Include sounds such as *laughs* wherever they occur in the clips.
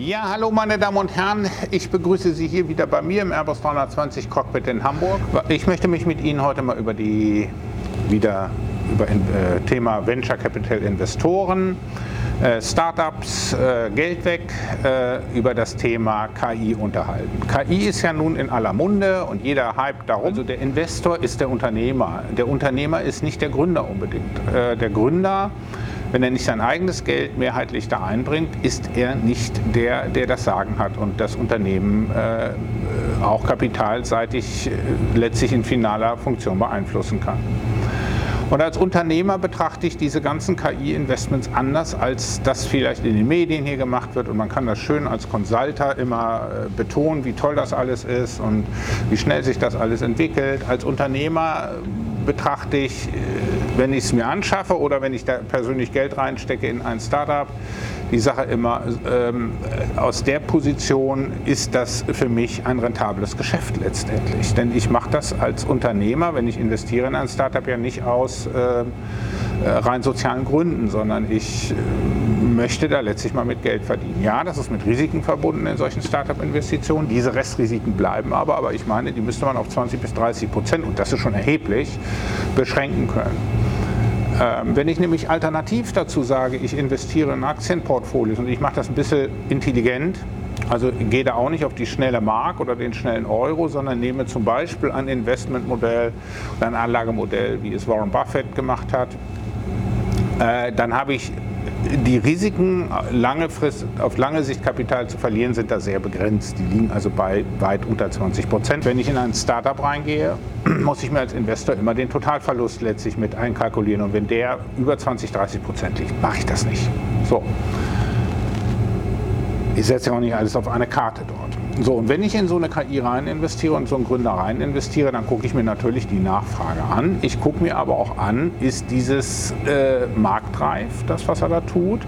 Ja, hallo meine Damen und Herren. Ich begrüße Sie hier wieder bei mir im Airbus 320 Cockpit in Hamburg. Ich möchte mich mit Ihnen heute mal über die wieder über äh, Thema Venture Capital Investoren, äh, Startups, äh, Geld weg, äh, über das Thema KI unterhalten. KI ist ja nun in aller Munde und jeder hype darum. Also der Investor ist der Unternehmer. Der Unternehmer ist nicht der Gründer unbedingt. Äh, der Gründer wenn er nicht sein eigenes Geld mehrheitlich da einbringt, ist er nicht der, der das Sagen hat und das Unternehmen äh, auch kapitalseitig äh, letztlich in finaler Funktion beeinflussen kann. Und als Unternehmer betrachte ich diese ganzen KI-Investments anders, als das vielleicht in den Medien hier gemacht wird. Und man kann das schön als Consulter immer äh, betonen, wie toll das alles ist und wie schnell sich das alles entwickelt. Als Unternehmer betrachte ich, äh, wenn ich es mir anschaffe oder wenn ich da persönlich Geld reinstecke in ein Startup, die Sache immer, ähm, aus der Position ist das für mich ein rentables Geschäft letztendlich. Denn ich mache das als Unternehmer, wenn ich investiere in ein Startup, ja nicht aus äh, rein sozialen Gründen, sondern ich äh, möchte da letztlich mal mit Geld verdienen. Ja, das ist mit Risiken verbunden in solchen Startup-Investitionen. Diese Restrisiken bleiben aber, aber ich meine, die müsste man auf 20 bis 30 Prozent, und das ist schon erheblich, beschränken können. Ähm, wenn ich nämlich alternativ dazu sage, ich investiere in Aktienportfolios und ich mache das ein bisschen intelligent, also gehe da auch nicht auf die schnelle Mark oder den schnellen Euro, sondern nehme zum Beispiel ein Investmentmodell oder ein Anlagemodell, wie es Warren Buffett gemacht hat, äh, dann habe ich die Risiken lange Frist, auf lange Sicht Kapital zu verlieren sind da sehr begrenzt. Die liegen also bei weit unter 20 Prozent. Wenn ich in ein Startup reingehe, *clears throat* muss ich mir als Investor immer den Totalverlust letztlich mit einkalkulieren. Und wenn der über 20, 30 Prozent liegt, mache ich das nicht. So. Ich setze ja auch nicht alles auf eine Karte dort. So, und wenn ich in so eine KI rein investiere und so einen Gründer rein investiere, dann gucke ich mir natürlich die Nachfrage an. Ich gucke mir aber auch an, ist dieses äh, marktreif, das, was er da tut?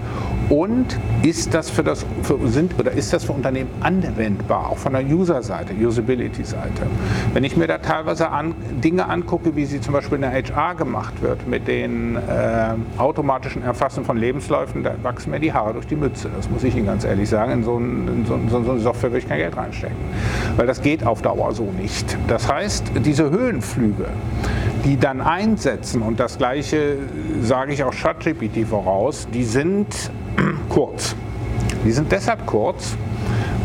Und ist das für das für, sind oder ist das für Unternehmen anwendbar, auch von der User-Seite, Usability-Seite? Wenn ich mir da teilweise an, Dinge angucke, wie sie zum Beispiel in der HR gemacht wird, mit den äh, automatischen Erfassen von Lebensläufen, da wachsen mir die Haare durch die Mütze. Das muss ich Ihnen ganz ehrlich sagen. In so, ein, in so, so, eine Software würde ich kein Geld reinstecken. Weil das geht auf Dauer so nicht. Das heißt, diese Höhenflüge, die dann einsetzen, und das gleiche sage ich auch ChatGPT voraus, die sind kurz. Die sind deshalb kurz,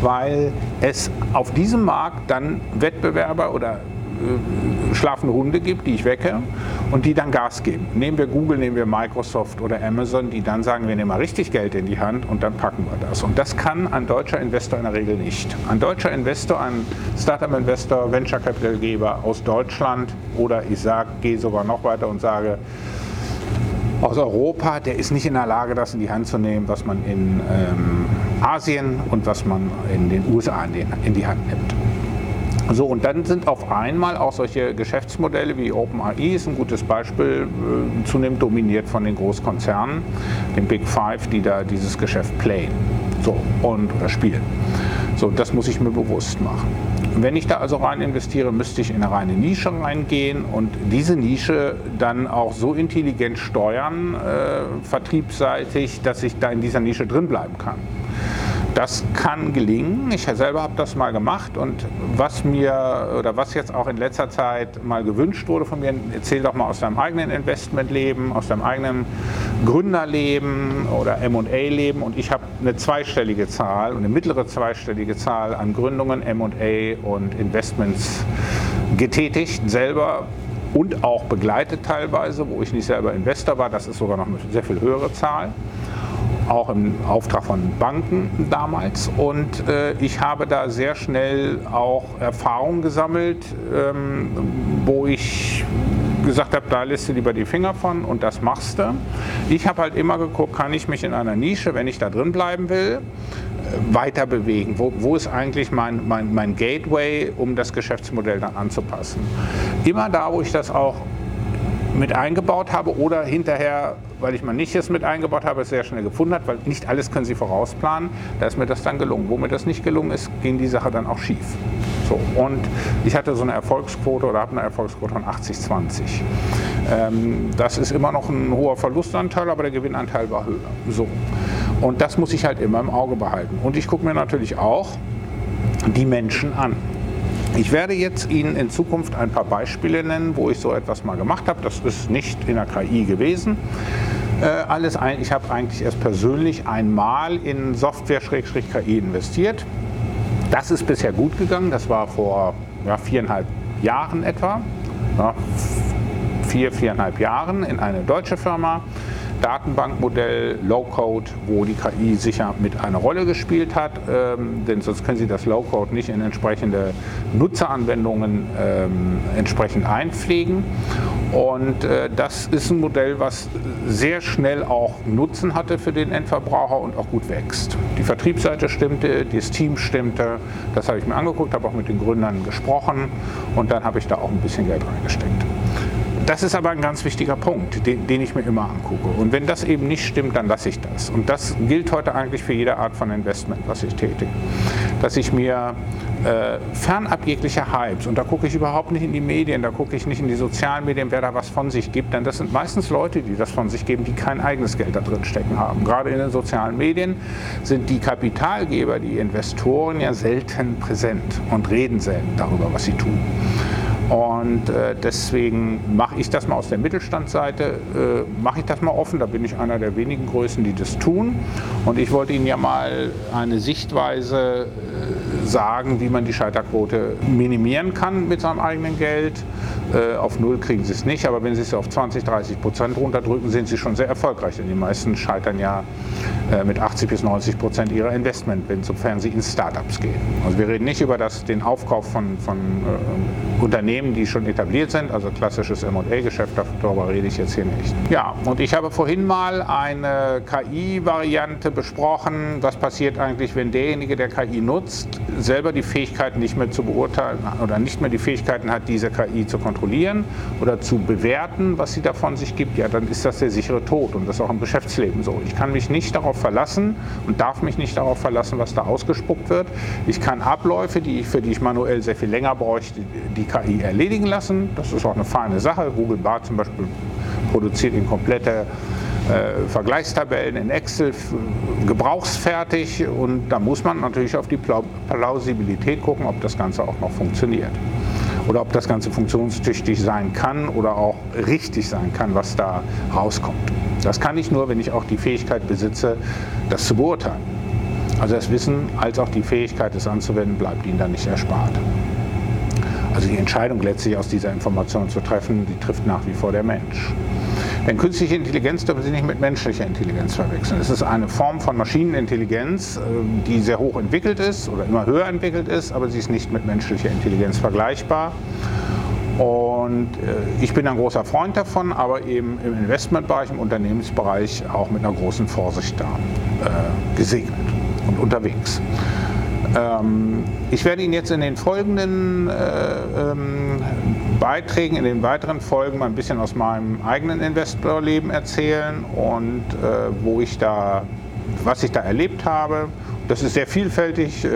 weil es auf diesem Markt dann Wettbewerber oder äh, schlafende Hunde gibt, die ich wecke und die dann Gas geben. Nehmen wir Google, nehmen wir Microsoft oder Amazon, die dann sagen, wir nehmen mal richtig Geld in die Hand und dann packen wir das. Und das kann ein deutscher Investor in der Regel nicht. Ein deutscher Investor, ein Startup-Investor, Venture Capital-Geber aus Deutschland oder ich sage, gehe sogar noch weiter und sage, aus Europa, der ist nicht in der Lage, das in die Hand zu nehmen, was man in ähm, Asien und was man in den USA in, den, in die Hand nimmt. So, und dann sind auf einmal auch solche Geschäftsmodelle wie OpenAI ist ein gutes Beispiel, äh, zunehmend dominiert von den Großkonzernen, den Big Five, die da dieses Geschäft playen so, und oder spielen. So, das muss ich mir bewusst machen. Wenn ich da also rein investiere, müsste ich in eine reine Nische reingehen und diese Nische dann auch so intelligent steuern, äh, vertriebsseitig, dass ich da in dieser Nische drin bleiben kann. Das kann gelingen. Ich selber habe das mal gemacht und was mir oder was jetzt auch in letzter Zeit mal gewünscht wurde von mir, erzähl doch mal aus deinem eigenen Investmentleben, aus deinem eigenen Gründerleben oder M&A-Leben und ich habe eine zweistellige Zahl und eine mittlere zweistellige Zahl an Gründungen, M&A und Investments getätigt, selber und auch begleitet teilweise, wo ich nicht selber Investor war. Das ist sogar noch eine sehr viel höhere Zahl auch im Auftrag von Banken damals. Und äh, ich habe da sehr schnell auch Erfahrungen gesammelt, ähm, wo ich gesagt habe, da lässt du lieber die Finger von und das machst du. Ich habe halt immer geguckt, kann ich mich in einer Nische, wenn ich da drin bleiben will, äh, weiter bewegen? Wo, wo ist eigentlich mein, mein, mein Gateway, um das Geschäftsmodell dann anzupassen? Immer da, wo ich das auch mit eingebaut habe oder hinterher, weil ich mal nicht es mit eingebaut habe, es sehr schnell gefunden hat, weil nicht alles können Sie vorausplanen, da ist mir das dann gelungen. Wo mir das nicht gelungen ist, ging die Sache dann auch schief. So, und ich hatte so eine Erfolgsquote oder habe eine Erfolgsquote von 80-20. Ähm, das ist immer noch ein hoher Verlustanteil, aber der Gewinnanteil war höher. So. Und das muss ich halt immer im Auge behalten. Und ich gucke mir natürlich auch die Menschen an. Ich werde jetzt Ihnen in Zukunft ein paar Beispiele nennen, wo ich so etwas mal gemacht habe. Das ist nicht in der KI gewesen. Äh, alles ein, ich habe eigentlich erst persönlich einmal in Software-KI investiert. Das ist bisher gut gegangen. Das war vor ja, viereinhalb Jahren etwa. Ja, vier, viereinhalb Jahren in eine deutsche Firma. Datenbankmodell, Low-Code, wo die KI sicher mit einer Rolle gespielt hat, ähm, denn sonst können Sie das Low-Code nicht in entsprechende Nutzeranwendungen ähm, entsprechend einpflegen. Und äh, das ist ein Modell, was sehr schnell auch Nutzen hatte für den Endverbraucher und auch gut wächst. Die Vertriebsseite stimmte, das Team stimmte, das habe ich mir angeguckt, habe auch mit den Gründern gesprochen und dann habe ich da auch ein bisschen Geld reingesteckt. Das ist aber ein ganz wichtiger Punkt, den, den, ich mir immer angucke. Und wenn das eben nicht stimmt, dann lasse ich das. Und das gilt heute eigentlich für jede Art von Investment, was ich tätige. Dass ich mir äh, fernab jeglicher Hypes, und da gucke ich überhaupt nicht in die Medien, da gucke ich nicht in die sozialen Medien, wer da was von sich gibt, denn das sind meistens Leute, die das von sich geben, die kein eigenes Geld da drin stecken haben. Gerade in den sozialen Medien sind die Kapitalgeber, die Investoren ja selten präsent und reden selten darüber, was sie tun. Und äh, deswegen mache ich das mal aus der Mittelstandsseite, äh, mache ich das mal offen. Da bin ich einer der wenigen Größen, die das tun. Und ich wollte Ihnen ja mal eine Sichtweise äh, sagen, wie man die Scheiterquote minimieren kann mit seinem eigenen Geld. Äh, auf Null kriegen Sie es nicht, aber wenn Sie es auf 20, 30 Prozent runterdrücken, sind Sie schon sehr erfolgreich. Denn die meisten scheitern ja äh, mit 80 bis 90 Prozent ihrer Investment, sofern sie in Startups gehen. Also wir reden nicht über das, den Aufkauf von, von äh, Unternehmen, die schon etabliert sind, also klassisches M&A-Geschäft, darüber rede ich jetzt hier nicht. Ja, und ich habe vorhin mal eine KI-Variante besprochen. Was passiert eigentlich, wenn derjenige, der KI nutzt, selber die Fähigkeiten nicht mehr zu beurteilen oder nicht mehr die Fähigkeiten hat, diese KI zu kontrollieren oder zu bewerten, was sie davon sich gibt, ja, dann ist das der sichere Tod und das ist auch im Geschäftsleben so. Ich kann mich nicht darauf verlassen und darf mich nicht darauf verlassen, was da ausgespuckt wird. Ich kann Abläufe, die ich, für die ich manuell sehr viel länger bräuchte, die KI erledigen lassen. Das ist auch eine feine Sache. Google Bart zum Beispiel produziert in komplette äh, Vergleichstabellen in Excel gebrauchsfertig und da muss man natürlich auf die Plausibilität gucken, ob das Ganze auch noch funktioniert oder ob das Ganze funktionstüchtig sein kann oder auch richtig sein kann, was da rauskommt. Das kann ich nur, wenn ich auch die Fähigkeit besitze, das zu beurteilen. Also das Wissen als auch die Fähigkeit, es anzuwenden, bleibt Ihnen dann nicht erspart. Also die Entscheidung letztlich aus dieser Information zu treffen, die trifft nach wie vor der Mensch. Denn künstliche Intelligenz dürfen Sie nicht mit menschlicher Intelligenz verwechseln. Es ist eine Form von Maschinenintelligenz, ähm, die sehr hoch entwickelt ist oder immer höher entwickelt ist, aber sie ist nicht mit menschlicher Intelligenz vergleichbar. Und äh, ich bin ein großer Freund davon, aber eben im Investmentbereich, im Unternehmensbereich auch mit einer großen Vorsicht da äh, gesegnet und unterwegs. Ähm, ich werde Ihnen jetzt in den folgenden äh, ähm, Beiträgen, in den weiteren Folgen mal ein bisschen aus meinem eigenen Investorleben erzählen und äh, wo ich da, was ich da erlebt habe. Das ist sehr vielfältig. Äh,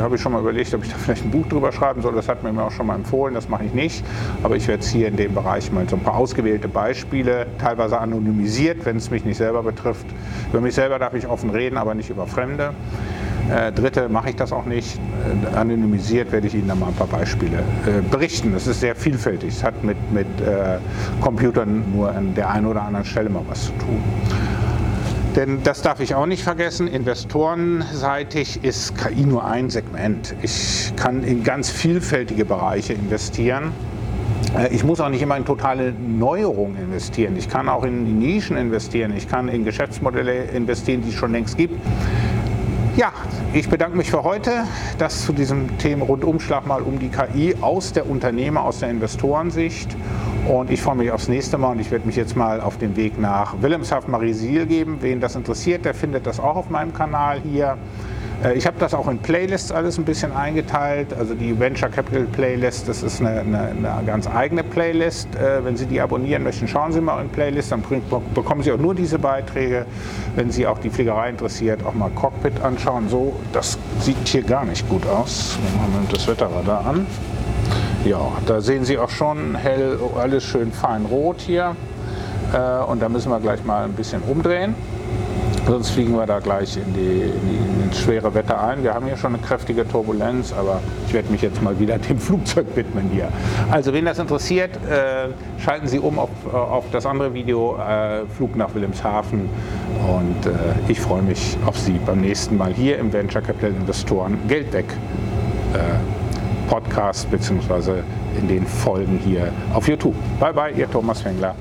habe ich schon mal überlegt, ob ich da *laughs* vielleicht ein Buch drüber schreiben soll. Das hat mir auch schon mal empfohlen. Das mache ich nicht. Aber ich werde jetzt hier in dem Bereich mal so ein paar ausgewählte Beispiele, teilweise anonymisiert, wenn es mich nicht selber betrifft. Über mich selber darf ich offen reden, aber nicht über Fremde. Äh, Dritte mache ich das auch nicht. Äh, anonymisiert werde ich Ihnen da mal ein paar Beispiele äh, berichten. Es ist sehr vielfältig. Es hat mit, mit äh, Computern nur an der einen oder anderen Stelle mal was zu tun. Denn das darf ich auch nicht vergessen, investorenseitig ist KI nur ein Segment. Ich kann in ganz vielfältige Bereiche investieren. Äh, ich muss auch nicht immer in totale Neuerungen investieren. Ich kann auch in Nischen investieren. Ich kann in Geschäftsmodelle investieren, die es schon längst gibt. Ja, ich bedanke mich für heute. Das zu diesem Themenrundumschlag mal um die KI aus der Unternehmer, aus der Investorensicht. Und ich freue mich aufs nächste Mal und ich werde mich jetzt mal auf den Weg nach Wilhelmshaven Marisil geben. Wen das interessiert, der findet das auch auf meinem Kanal hier. Äh, ich habe das auch in Playlists alles ein bisschen eingeteilt. Also die Venture Capital Playlist, das ist eine, eine, eine ganz eigene Playlist. Äh, wenn Sie die abonnieren möchten, schauen Sie mal in Playlist, dann bekommen Sie auch nur diese Beiträge. Wenn Sie auch die Fliegerei interessiert, auch mal Cockpit anschauen. So, das sieht hier gar nicht gut aus. Wir das Wetterradar an. Ja, da sehen Sie auch schon hell, alles schön fein rot hier. Äh, und da müssen wir gleich mal ein bisschen umdrehen. Sonst fliegen wir da gleich in die, in die, ins schwere Wetter ein. Wir haben hier schon eine kräftige Turbulenz, aber ich werde mich jetzt mal wieder *laughs* dem Flugzeug widmen hier. Also wen das interessiert, äh, schalten Sie um auf, auf das andere Video, äh, Flug nach Wilhelmshaven. Und äh, ich freue mich auf Sie beim nächsten Mal hier im Venture Capital Investoren Geld weg. Äh, Podcast beziehungsweise in den Folgen hier auf YouTube. Bye bye, Ihr Thomas Fengler.